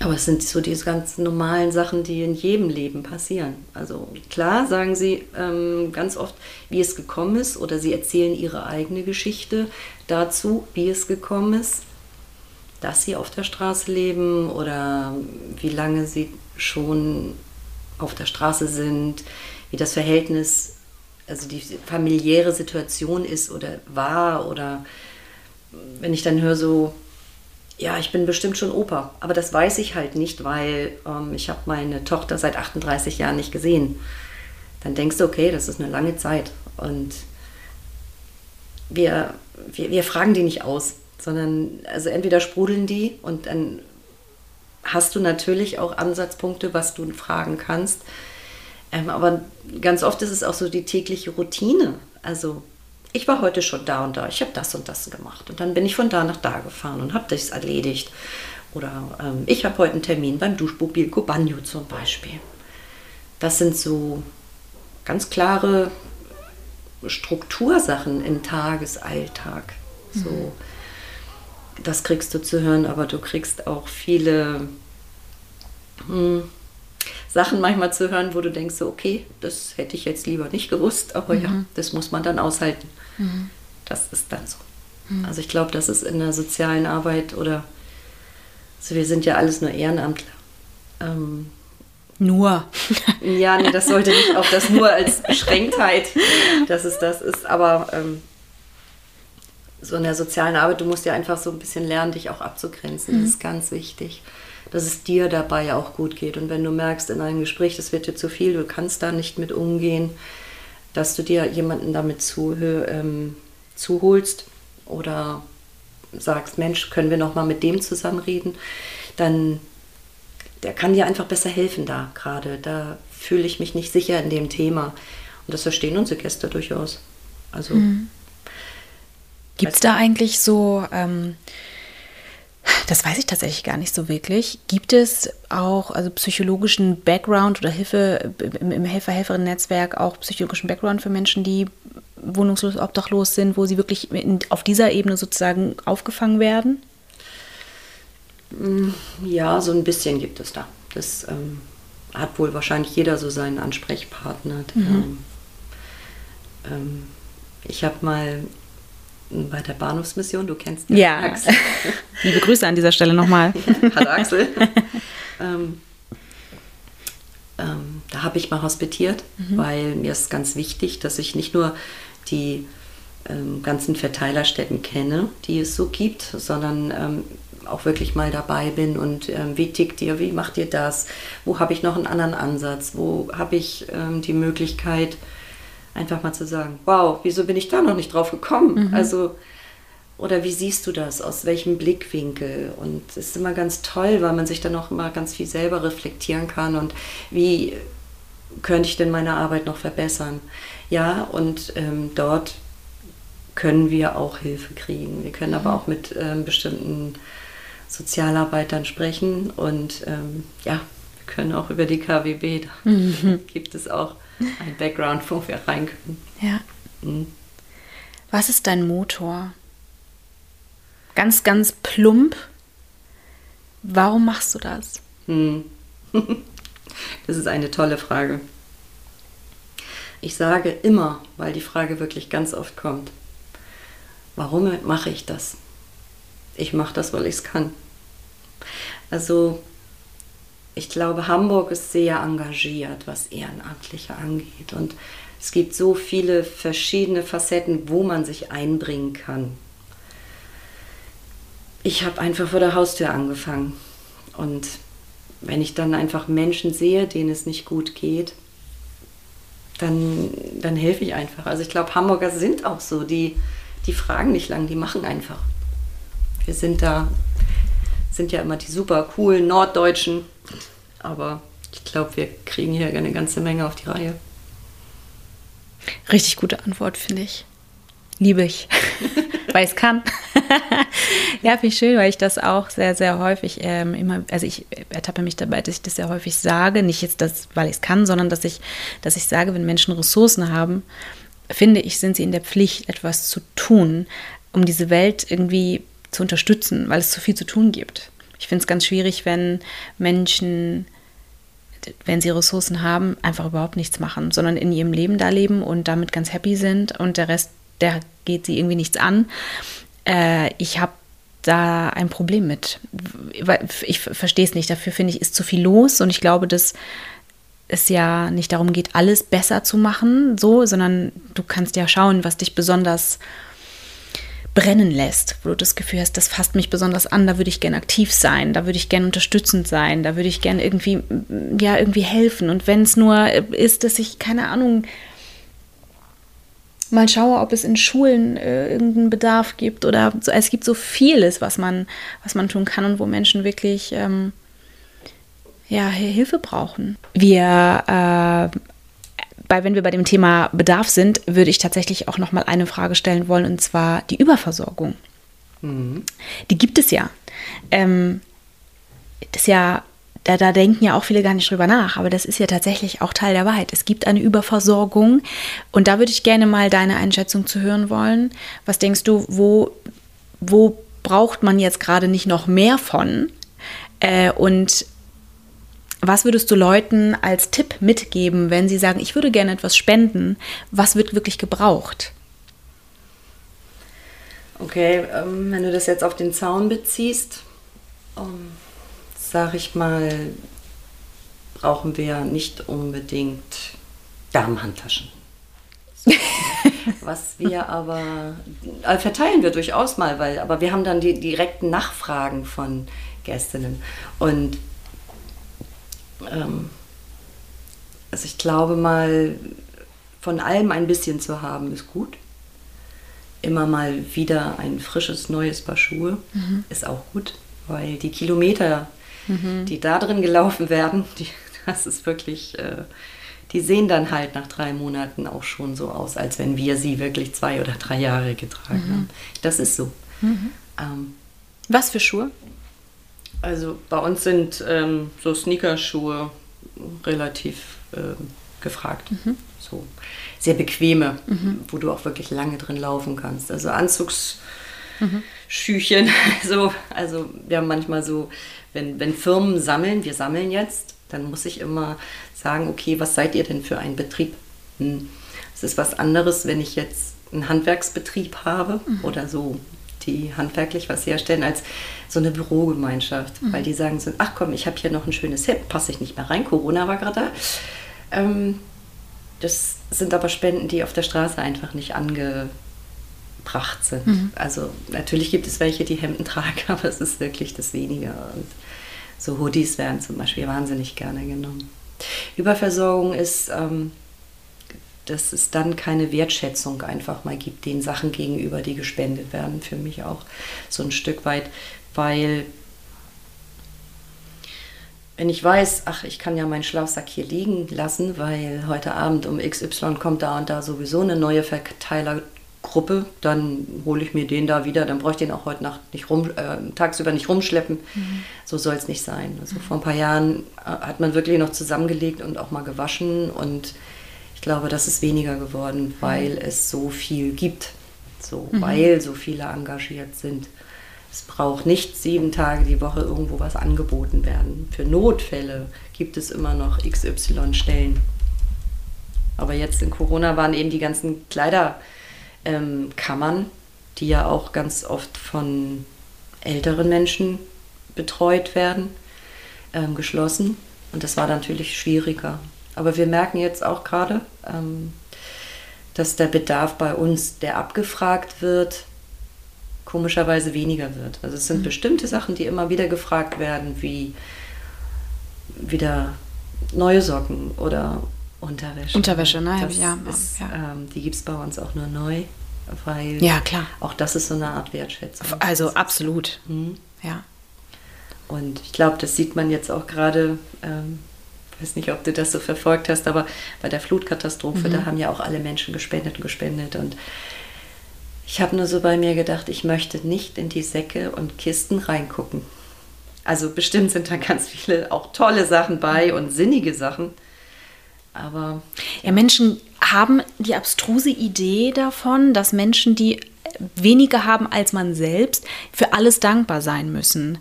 aber es sind so diese ganz normalen Sachen, die in jedem Leben passieren. Also klar sagen sie ähm, ganz oft, wie es gekommen ist, oder sie erzählen ihre eigene Geschichte dazu, wie es gekommen ist dass sie auf der Straße leben oder wie lange sie schon auf der Straße sind, wie das Verhältnis, also die familiäre Situation ist oder war oder wenn ich dann höre so, ja, ich bin bestimmt schon Opa, aber das weiß ich halt nicht, weil ähm, ich habe meine Tochter seit 38 Jahren nicht gesehen. Dann denkst du, okay, das ist eine lange Zeit und wir, wir, wir fragen die nicht aus sondern also entweder sprudeln die und dann hast du natürlich auch Ansatzpunkte, was du fragen kannst. Ähm, aber ganz oft ist es auch so die tägliche Routine. Also ich war heute schon da und da, ich habe das und das gemacht und dann bin ich von da nach da gefahren und habe das erledigt. Oder ähm, ich habe heute einen Termin beim Duschmobil Cobagno zum Beispiel. Das sind so ganz klare Struktursachen im Tagesalltag. So. Mhm das kriegst du zu hören, aber du kriegst auch viele hm, Sachen manchmal zu hören, wo du denkst, so, okay, das hätte ich jetzt lieber nicht gewusst, aber mhm. ja, das muss man dann aushalten. Mhm. Das ist dann so. Mhm. Also ich glaube, das ist in der sozialen Arbeit oder also wir sind ja alles nur Ehrenamtler. Ähm, nur. ja, nee, das sollte nicht auch das nur als Beschränktheit, dass es das ist, aber ähm, so in der sozialen Arbeit, du musst ja einfach so ein bisschen lernen, dich auch abzugrenzen. Mhm. Das ist ganz wichtig, dass es dir dabei auch gut geht. Und wenn du merkst in einem Gespräch, das wird dir zu viel, du kannst da nicht mit umgehen, dass du dir jemanden damit zuhör, ähm, zuholst oder sagst, Mensch, können wir noch mal mit dem zusammenreden, dann der kann dir einfach besser helfen da gerade. Da fühle ich mich nicht sicher in dem Thema. Und das verstehen unsere Gäste durchaus. Also mhm. Gibt es da eigentlich so, ähm, das weiß ich tatsächlich gar nicht so wirklich, gibt es auch also psychologischen Background oder Hilfe im, im Helfer-Helferinnen-Netzwerk auch psychologischen Background für Menschen, die wohnungslos, obdachlos sind, wo sie wirklich in, auf dieser Ebene sozusagen aufgefangen werden? Mm, ja, so ein bisschen gibt es da. Das ähm, hat wohl wahrscheinlich jeder so seinen Ansprechpartner. Mhm. Ähm, ähm ich habe mal bei der Bahnhofsmission, du kennst ja, ja. Axel. Liebe Grüße an dieser Stelle nochmal. Hallo Axel. ähm, ähm, da habe ich mal hospitiert, mhm. weil mir ist ganz wichtig, dass ich nicht nur die ähm, ganzen Verteilerstätten kenne, die es so gibt, sondern ähm, auch wirklich mal dabei bin und ähm, wie tickt ihr, wie macht ihr das, wo habe ich noch einen anderen Ansatz, wo habe ich ähm, die Möglichkeit, einfach mal zu sagen, wow, wieso bin ich da noch nicht drauf gekommen? Mhm. Also oder wie siehst du das? Aus welchem Blickwinkel? Und es ist immer ganz toll, weil man sich dann auch immer ganz viel selber reflektieren kann und wie könnte ich denn meine Arbeit noch verbessern? Ja, und ähm, dort können wir auch Hilfe kriegen. Wir können aber mhm. auch mit ähm, bestimmten Sozialarbeitern sprechen und ähm, ja, können auch über die KWB, da mhm. gibt es auch ein Background, wo wir rein können. Ja. Mhm. Was ist dein Motor? Ganz, ganz plump. Warum machst du das? Hm. Das ist eine tolle Frage. Ich sage immer, weil die Frage wirklich ganz oft kommt, warum mache ich das? Ich mache das, weil ich es kann. Also ich glaube, Hamburg ist sehr engagiert, was Ehrenamtliche angeht. Und es gibt so viele verschiedene Facetten, wo man sich einbringen kann. Ich habe einfach vor der Haustür angefangen. Und wenn ich dann einfach Menschen sehe, denen es nicht gut geht, dann, dann helfe ich einfach. Also ich glaube, Hamburger sind auch so, die, die fragen nicht lang, die machen einfach. Wir sind da, sind ja immer die super coolen Norddeutschen, aber ich glaube, wir kriegen hier eine ganze Menge auf die Reihe. Richtig gute Antwort, finde ich. Liebe ich, weil es kann. ja, finde ich schön, weil ich das auch sehr, sehr häufig ähm, immer, also ich ertappe mich dabei, dass ich das sehr häufig sage, nicht jetzt das, weil ich es kann, sondern dass ich, dass ich sage, wenn Menschen Ressourcen haben, finde ich, sind sie in der Pflicht, etwas zu tun, um diese Welt irgendwie zu unterstützen, weil es zu viel zu tun gibt. Ich finde es ganz schwierig, wenn Menschen wenn sie Ressourcen haben, einfach überhaupt nichts machen, sondern in ihrem Leben da leben und damit ganz happy sind und der Rest, der geht sie irgendwie nichts an. Äh, ich habe da ein Problem mit. Ich verstehe es nicht. Dafür finde ich, ist zu viel los und ich glaube, dass es ja nicht darum geht, alles besser zu machen, so, sondern du kannst ja schauen, was dich besonders brennen lässt, wo du das Gefühl hast, das fasst mich besonders an, da würde ich gerne aktiv sein, da würde ich gerne unterstützend sein, da würde ich gerne irgendwie, ja, irgendwie helfen. Und wenn es nur ist, dass ich, keine Ahnung, mal schaue, ob es in Schulen äh, irgendeinen Bedarf gibt oder so, es gibt so vieles, was man, was man tun kann und wo Menschen wirklich ähm, ja, Hilfe brauchen. Wir äh, bei, wenn wir bei dem Thema Bedarf sind, würde ich tatsächlich auch noch mal eine Frage stellen wollen, und zwar die Überversorgung. Mhm. Die gibt es ja. Ähm, das ist ja, da, da denken ja auch viele gar nicht drüber nach, aber das ist ja tatsächlich auch Teil der Wahrheit. Es gibt eine Überversorgung und da würde ich gerne mal deine Einschätzung zu hören wollen. Was denkst du, wo, wo braucht man jetzt gerade nicht noch mehr von? Äh, und was würdest du Leuten als Tipp mitgeben, wenn sie sagen, ich würde gerne etwas spenden? Was wird wirklich gebraucht? Okay, ähm, wenn du das jetzt auf den Zaun beziehst, ähm, sage ich mal, brauchen wir nicht unbedingt Darmhandtaschen. Was wir aber äh, verteilen wir durchaus mal, weil aber wir haben dann die direkten Nachfragen von Gästinnen und ähm, also ich glaube mal, von allem ein bisschen zu haben, ist gut. Immer mal wieder ein frisches, neues Paar Schuhe mhm. ist auch gut, weil die Kilometer, mhm. die da drin gelaufen werden, die, das ist wirklich, äh, die sehen dann halt nach drei Monaten auch schon so aus, als wenn wir sie wirklich zwei oder drei Jahre getragen mhm. haben. Das ist so. Mhm. Ähm, Was für Schuhe? Also bei uns sind ähm, so Sneakerschuhe relativ äh, gefragt. Mhm. So sehr bequeme, mhm. wo du auch wirklich lange drin laufen kannst. Also Anzugsschüchen. Mhm. So, also wir haben manchmal so, wenn, wenn Firmen sammeln, wir sammeln jetzt, dann muss ich immer sagen, okay, was seid ihr denn für ein Betrieb? Hm. Es ist was anderes, wenn ich jetzt einen Handwerksbetrieb habe mhm. oder so die handwerklich was herstellen, als so eine Bürogemeinschaft. Mhm. Weil die sagen so, ach komm, ich habe hier noch ein schönes Hemd, passe ich nicht mehr rein, Corona war gerade da. Ähm, das sind aber Spenden, die auf der Straße einfach nicht angebracht sind. Mhm. Also natürlich gibt es welche, die Hemden tragen, aber es ist wirklich das Wenige. Und so Hoodies werden zum Beispiel wahnsinnig gerne genommen. Überversorgung ist, ähm, dass es dann keine Wertschätzung einfach mal gibt den Sachen gegenüber, die gespendet werden, für mich auch so ein Stück weit, weil wenn ich weiß, ach, ich kann ja meinen Schlafsack hier liegen lassen, weil heute Abend um XY kommt da und da sowieso eine neue Verteilergruppe, dann hole ich mir den da wieder, dann brauche ich den auch heute Nacht nicht rum, äh, tagsüber nicht rumschleppen. Mhm. So soll es nicht sein. Also vor ein paar Jahren äh, hat man wirklich noch zusammengelegt und auch mal gewaschen und ich glaube, das ist weniger geworden, weil mhm. es so viel gibt, so, mhm. weil so viele engagiert sind. Es braucht nicht sieben Tage die Woche irgendwo was angeboten werden. Für Notfälle gibt es immer noch XY-Stellen. Aber jetzt in Corona waren eben die ganzen Kleiderkammern, ähm, die ja auch ganz oft von älteren Menschen betreut werden, ähm, geschlossen. Und das war natürlich schwieriger. Aber wir merken jetzt auch gerade, ähm, dass der Bedarf bei uns, der abgefragt wird, komischerweise weniger wird. Also es sind mhm. bestimmte Sachen, die immer wieder gefragt werden, wie wieder neue Socken oder Unterwäsche. Unterwäsche, ne? Das ja, ist, ja. Ähm, die gibt es bei uns auch nur neu, weil ja, klar. auch das ist so eine Art Wertschätzung. Also absolut. Mhm. Ja. Und ich glaube, das sieht man jetzt auch gerade, ähm, weiß nicht, ob du das so verfolgt hast, aber bei der Flutkatastrophe, mhm. da haben ja auch alle Menschen gespendet und gespendet und ich habe nur so bei mir gedacht, ich möchte nicht in die Säcke und Kisten reingucken. Also bestimmt sind da ganz viele auch tolle Sachen bei und sinnige Sachen. Aber. Ja, Menschen haben die abstruse Idee davon, dass Menschen, die weniger haben als man selbst, für alles dankbar sein müssen.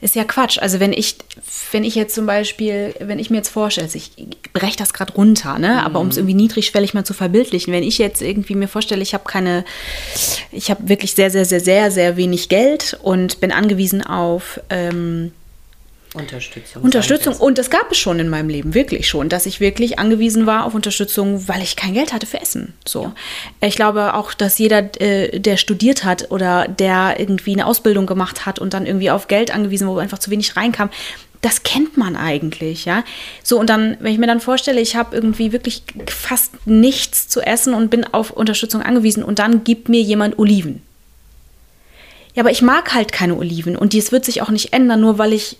Ist ja Quatsch. Also wenn ich, wenn ich jetzt zum Beispiel, wenn ich mir jetzt vorstelle, also ich breche das gerade runter, ne? Mhm. Aber um es irgendwie niedrigschwellig mal zu verbildlichen, wenn ich jetzt irgendwie mir vorstelle, ich habe keine, ich habe wirklich sehr, sehr, sehr, sehr, sehr wenig Geld und bin angewiesen auf ähm, Unterstützung. Unterstützung. Und das gab es schon in meinem Leben, wirklich schon, dass ich wirklich angewiesen war auf Unterstützung, weil ich kein Geld hatte für Essen. So. Ja. Ich glaube auch, dass jeder, äh, der studiert hat oder der irgendwie eine Ausbildung gemacht hat und dann irgendwie auf Geld angewiesen, wo einfach zu wenig reinkam, das kennt man eigentlich, ja. So, und dann, wenn ich mir dann vorstelle, ich habe irgendwie wirklich fast nichts zu essen und bin auf Unterstützung angewiesen und dann gibt mir jemand Oliven. Ja, aber ich mag halt keine Oliven und dies wird sich auch nicht ändern, nur weil ich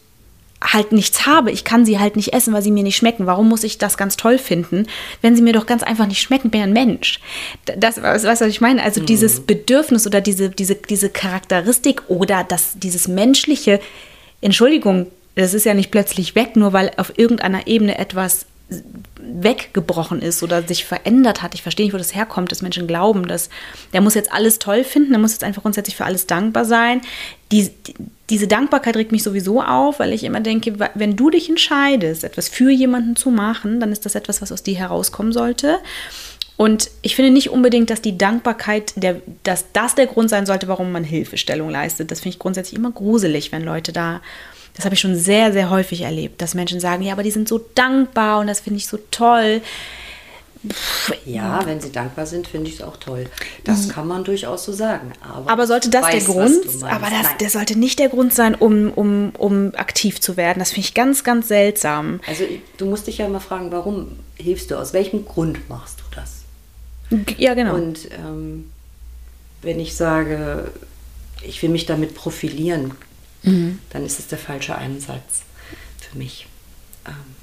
halt nichts habe. Ich kann sie halt nicht essen, weil sie mir nicht schmecken. Warum muss ich das ganz toll finden, wenn sie mir doch ganz einfach nicht schmecken? Bin ja ein Mensch. Das, weißt du, was ich meine? Also mhm. dieses Bedürfnis oder diese, diese, diese Charakteristik oder das, dieses menschliche, Entschuldigung, das ist ja nicht plötzlich weg, nur weil auf irgendeiner Ebene etwas weggebrochen ist oder sich verändert hat. Ich verstehe nicht, wo das herkommt, dass Menschen glauben, dass der muss jetzt alles toll finden, der muss jetzt einfach grundsätzlich für alles dankbar sein. Die, die, diese Dankbarkeit regt mich sowieso auf, weil ich immer denke, wenn du dich entscheidest, etwas für jemanden zu machen, dann ist das etwas, was aus dir herauskommen sollte. Und ich finde nicht unbedingt, dass die Dankbarkeit, der, dass das der Grund sein sollte, warum man Hilfestellung leistet. Das finde ich grundsätzlich immer gruselig, wenn Leute da das habe ich schon sehr, sehr häufig erlebt, dass Menschen sagen, ja, aber die sind so dankbar und das finde ich so toll. Ja, wenn sie dankbar sind, finde ich es auch toll. Das kann man durchaus so sagen. Aber, aber sollte das weiß, der Grund? Aber das, der sollte nicht der Grund sein, um, um, um aktiv zu werden. Das finde ich ganz, ganz seltsam. Also du musst dich ja immer fragen, warum hilfst du? Aus welchem Grund machst du das? Ja, genau. Und ähm, wenn ich sage, ich will mich damit profilieren, mhm. dann ist es der falsche Einsatz für mich. Ähm,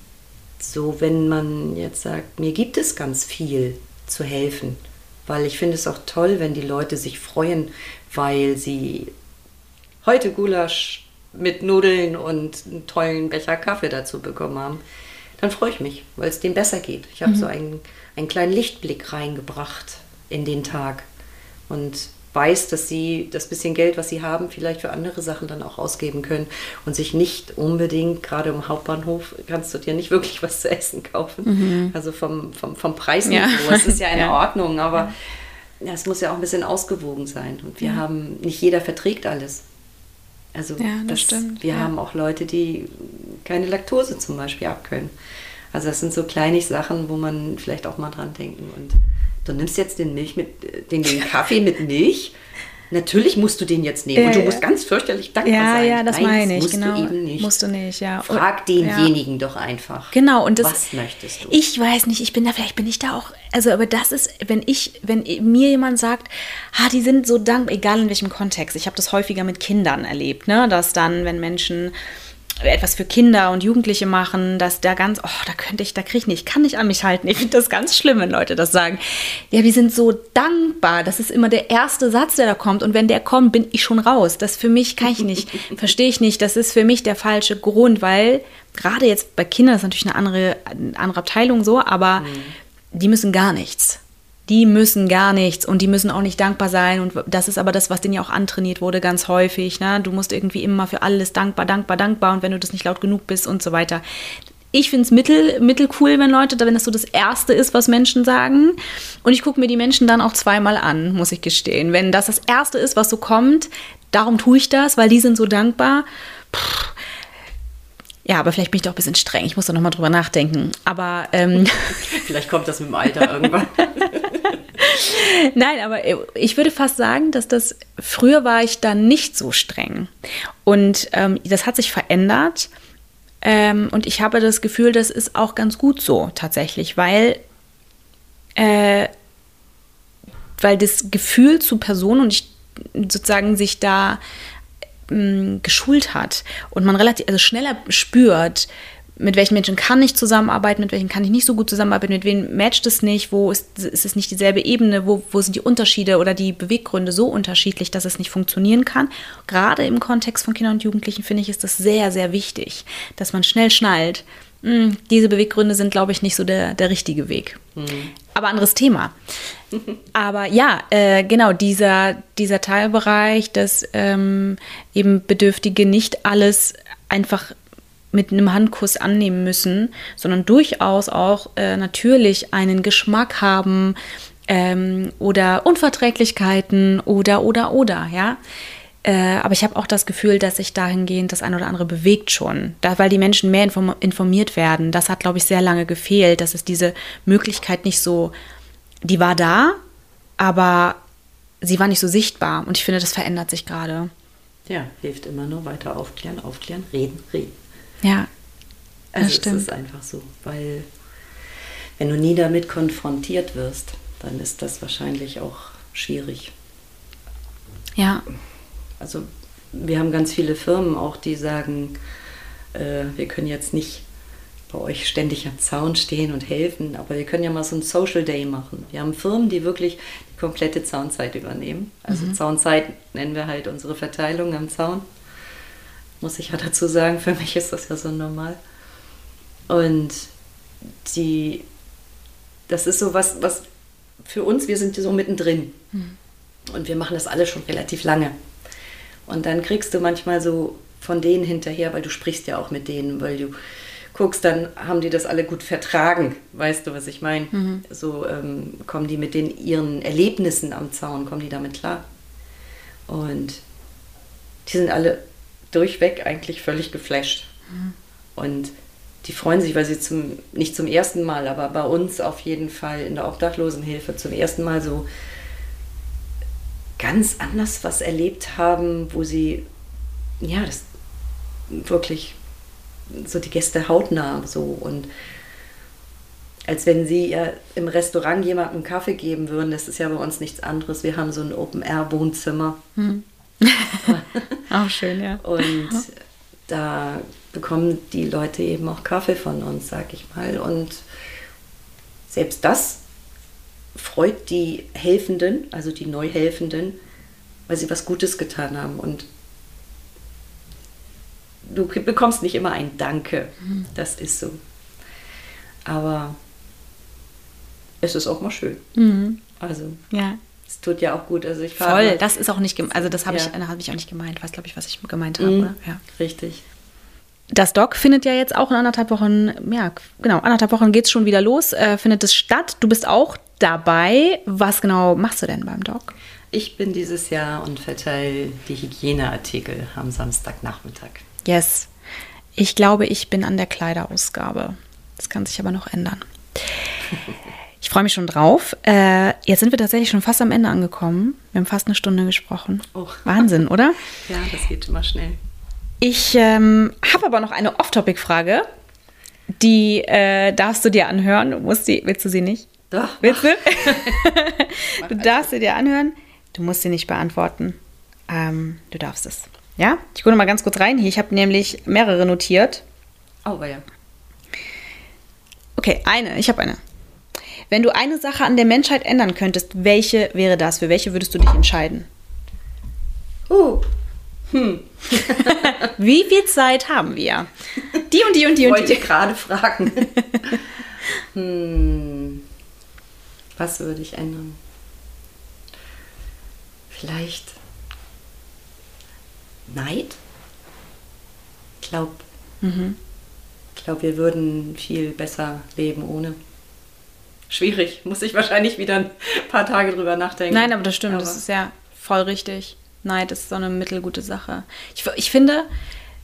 so, wenn man jetzt sagt, mir gibt es ganz viel zu helfen, weil ich finde es auch toll, wenn die Leute sich freuen, weil sie heute Gulasch mit Nudeln und einen tollen Becher Kaffee dazu bekommen haben, dann freue ich mich, weil es dem besser geht. Ich habe mhm. so einen, einen kleinen Lichtblick reingebracht in den Tag. Und weiß, dass sie das bisschen Geld, was sie haben, vielleicht für andere Sachen dann auch ausgeben können und sich nicht unbedingt, gerade im Hauptbahnhof, kannst du dir nicht wirklich was zu essen kaufen. Mhm. Also vom, vom, vom Preisniveau, ja. es ist ja in ja. Ordnung, aber ja. es muss ja auch ein bisschen ausgewogen sein. Und wir haben, nicht jeder verträgt alles. Also ja, das, das stimmt. wir haben auch Leute, die keine Laktose zum Beispiel abkönnen. Also das sind so kleine Sachen, wo man vielleicht auch mal dran denken und du nimmst jetzt den Milch mit, den, den Kaffee mit Milch Natürlich musst du den jetzt nehmen. Ja, und du ja. musst ganz fürchterlich dankbar Ja, sein. ja, das Nein, meine ich. Musst genau. du eben nicht. Musst du nicht, ja. Frag Und- ja. denjenigen doch einfach. Genau, und das, Was möchtest du? Ich weiß nicht, ich bin da, vielleicht bin ich da auch, also, aber das ist, wenn ich, wenn mir jemand sagt, ah, die sind so dankbar, egal in welchem Kontext, ich habe das häufiger mit Kindern erlebt, ne, dass dann, wenn Menschen etwas für Kinder und Jugendliche machen, dass da ganz, oh, da könnte ich, da kriege ich nicht, ich kann nicht an mich halten. Ich finde das ganz schlimm, wenn Leute das sagen. Ja, wir sind so dankbar. Das ist immer der erste Satz, der da kommt. Und wenn der kommt, bin ich schon raus. Das für mich kann ich nicht, verstehe ich nicht. Das ist für mich der falsche Grund, weil gerade jetzt bei Kindern ist natürlich eine andere, eine andere Abteilung so, aber die müssen gar nichts. Die müssen gar nichts und die müssen auch nicht dankbar sein. Und das ist aber das, was denen ja auch antrainiert wurde, ganz häufig. Ne? Du musst irgendwie immer für alles dankbar, dankbar, dankbar und wenn du das nicht laut genug bist und so weiter. Ich finde es mittel, mittel cool, wenn Leute, wenn das so das Erste ist, was Menschen sagen. Und ich gucke mir die Menschen dann auch zweimal an, muss ich gestehen. Wenn das das Erste ist, was so kommt, darum tue ich das, weil die sind so dankbar. Pff. Ja, aber vielleicht bin ich doch ein bisschen streng. Ich muss da nochmal drüber nachdenken. Aber ähm, Vielleicht kommt das mit dem Alter irgendwann. Nein, aber ich würde fast sagen, dass das früher war ich da nicht so streng. Und ähm, das hat sich verändert. Ähm, und ich habe das Gefühl, das ist auch ganz gut so tatsächlich, weil, äh, weil das Gefühl zu Personen und ich sozusagen sich da mh, geschult hat und man relativ also schneller spürt, mit welchen Menschen kann ich zusammenarbeiten, mit welchen kann ich nicht so gut zusammenarbeiten, mit wem matcht es nicht, wo ist, ist es nicht dieselbe Ebene, wo, wo sind die Unterschiede oder die Beweggründe so unterschiedlich, dass es nicht funktionieren kann. Gerade im Kontext von Kindern und Jugendlichen finde ich, ist das sehr, sehr wichtig, dass man schnell schnallt, mh, diese Beweggründe sind, glaube ich, nicht so der, der richtige Weg. Aber anderes Thema. Aber ja, äh, genau, dieser, dieser Teilbereich, dass ähm, eben Bedürftige nicht alles einfach mit einem Handkuss annehmen müssen, sondern durchaus auch äh, natürlich einen Geschmack haben ähm, oder Unverträglichkeiten oder, oder, oder, ja. Äh, aber ich habe auch das Gefühl, dass sich dahingehend das ein oder andere bewegt schon, da, weil die Menschen mehr inform informiert werden. Das hat, glaube ich, sehr lange gefehlt, dass es diese Möglichkeit nicht so, die war da, aber sie war nicht so sichtbar. Und ich finde, das verändert sich gerade. Ja, hilft immer nur weiter aufklären, aufklären, reden, reden. Ja, das Also es stimmt. ist einfach so, weil wenn du nie damit konfrontiert wirst, dann ist das wahrscheinlich auch schwierig. Ja, Also wir haben ganz viele Firmen auch, die sagen, äh, wir können jetzt nicht bei euch ständig am Zaun stehen und helfen, aber wir können ja mal so einen Social Day machen. Wir haben Firmen, die wirklich die komplette Zaunzeit übernehmen. Also Zaunzeit nennen wir halt unsere Verteilung am Zaun. Muss ich ja dazu sagen, für mich ist das ja so normal. Und die, das ist so was, was für uns, wir sind so mittendrin. Und wir machen das alle schon relativ lange. Und dann kriegst du manchmal so von denen hinterher, weil du sprichst ja auch mit denen, weil du guckst, dann haben die das alle gut vertragen. Weißt du, was ich meine? So ähm, kommen die mit den ihren Erlebnissen am Zaun, kommen die damit klar. Und die sind alle durchweg eigentlich völlig geflasht. Und die freuen sich, weil sie zum, nicht zum ersten Mal, aber bei uns auf jeden Fall in der Obdachlosenhilfe zum ersten Mal so ganz anders was erlebt haben, wo sie, ja, das wirklich so die Gäste hautnah so und als wenn sie ja im Restaurant jemandem Kaffee geben würden, das ist ja bei uns nichts anderes. Wir haben so ein Open-Air-Wohnzimmer auch schön, ja. und da bekommen die Leute eben auch Kaffee von uns, sag ich mal. Und selbst das freut die Helfenden, also die Neuhelfenden, weil sie was Gutes getan haben. Und du bekommst nicht immer ein Danke, das ist so. Aber es ist auch mal schön. Also Ja. Es tut ja auch gut. Also ich fahre Voll, das ist auch nicht, gem- also das habe Ja. ich, hab ich auch nicht gemeint. Weiß, glaube ich, was ich gemeint habe, Mhm. Ja. Richtig. Das Doc findet ja jetzt auch in anderthalb Wochen, ja, genau, anderthalb Wochen geht es schon wieder los, äh, findet es statt. Du bist auch dabei. Was genau machst du denn beim Doc? Ich bin dieses Jahr und verteile die Hygieneartikel am Samstagnachmittag. Yes. Ich glaube, ich bin an der Kleiderausgabe. Das kann sich aber noch ändern. Ich freue mich schon drauf. Äh, jetzt sind wir tatsächlich schon fast am Ende angekommen. Wir haben fast eine Stunde gesprochen. Oh. Wahnsinn, oder? Ja, das geht immer schnell. Ich ähm, habe aber noch eine Off-Topic-Frage. Die äh, darfst du dir anhören. Du musst die, willst du sie nicht? Doch. Willst du? du darfst sie dir anhören. Du musst sie nicht beantworten. Ähm, du darfst es. Ja? Ich gucke mal ganz kurz rein hier. Ich habe nämlich mehrere notiert. Oh, ja. Okay, eine. Ich habe eine. Wenn du eine Sache an der Menschheit ändern könntest, welche wäre das? Für welche würdest du dich entscheiden? Uh, Wie viel Zeit haben wir? Die und die und die ich und wollte die. gerade fragen. hm, was würde ich ändern? Vielleicht Neid? Ich glaube, ich glaube, wir würden viel besser leben ohne. Schwierig, muss ich wahrscheinlich wieder ein paar Tage drüber nachdenken. Nein, aber das stimmt. Das Aber- ist ja voll richtig. Neid ist so eine mittelgute Sache. Ich, ich finde,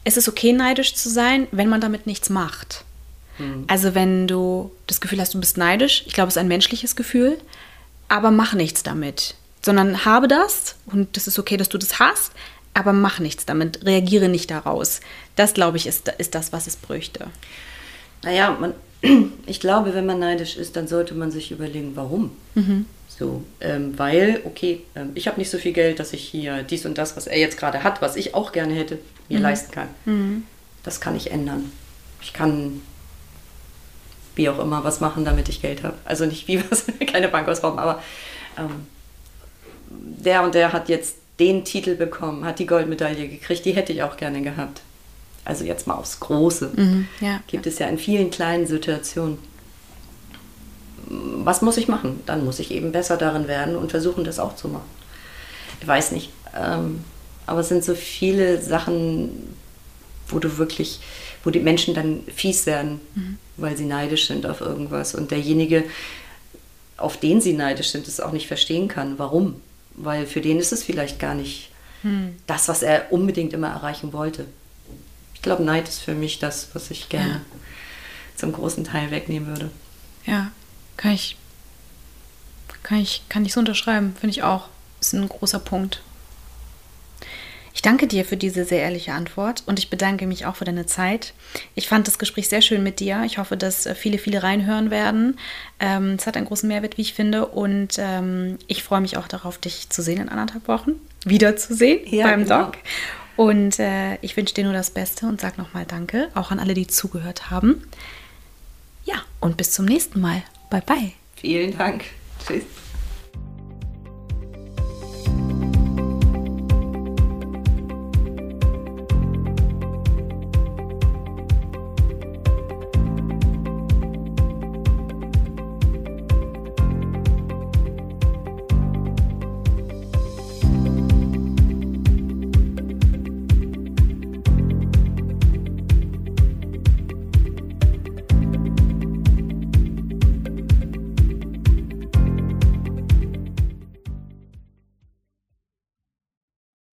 es ist okay, neidisch zu sein, wenn man damit nichts macht. Also wenn du das Gefühl hast, du bist neidisch, ich glaube, es ist ein menschliches Gefühl, aber mach nichts damit. Sondern habe das und das ist okay, dass du das hast, aber mach nichts damit, reagiere nicht daraus. Das, glaube ich, ist, ist das, was es bräuchte. Naja, man, ich glaube, wenn man neidisch ist, dann sollte man sich überlegen, warum. So, ähm, weil, okay, ähm, ich habe nicht so viel Geld, dass ich hier dies und das, was er jetzt gerade hat, was ich auch gerne hätte, mir leisten kann. Das kann ich ändern. Ich kann wie auch immer was machen, damit ich Geld habe. Also nicht wie was, keine Bank ausrauben, aber ähm, der und der hat jetzt den Titel bekommen, hat die Goldmedaille gekriegt, die hätte ich auch gerne gehabt. Also jetzt mal aufs Große Ja. gibt es ja in vielen kleinen Situationen. Was muss ich machen? Dann muss ich eben besser darin werden und versuchen, das auch zu machen. Ich weiß nicht. Ähm, aber es sind so viele Sachen, wo du wirklich, wo die Menschen dann fies werden, weil sie neidisch sind auf irgendwas. Und derjenige, auf den sie neidisch sind, es auch nicht verstehen kann. Warum? Weil für den ist es vielleicht gar nicht das, was er unbedingt immer erreichen wollte. Ich glaube, Neid ist für mich das, was ich gerne Ja. zum großen Teil wegnehmen würde. Ja, kann ich, kann ich, kann ich so unterschreiben, finde ich auch. Ist ein großer Punkt. Ich danke dir für diese sehr ehrliche Antwort und ich bedanke mich auch für deine Zeit. Ich fand das Gespräch sehr schön mit dir. Ich hoffe, dass äh, viele, viele reinhören werden. Ähm, es hat einen großen Mehrwert, wie ich finde. Und ähm, ich freue mich auch darauf, dich zu sehen in anderthalb Wochen. Wiederzusehen Ja, beim genau. Doc. Und äh, ich wünsche dir nur das Beste und sag nochmal Danke, auch an alle, die zugehört haben. Ja, und bis zum nächsten Mal. Bye, bye. Vielen Dank. Tschüss.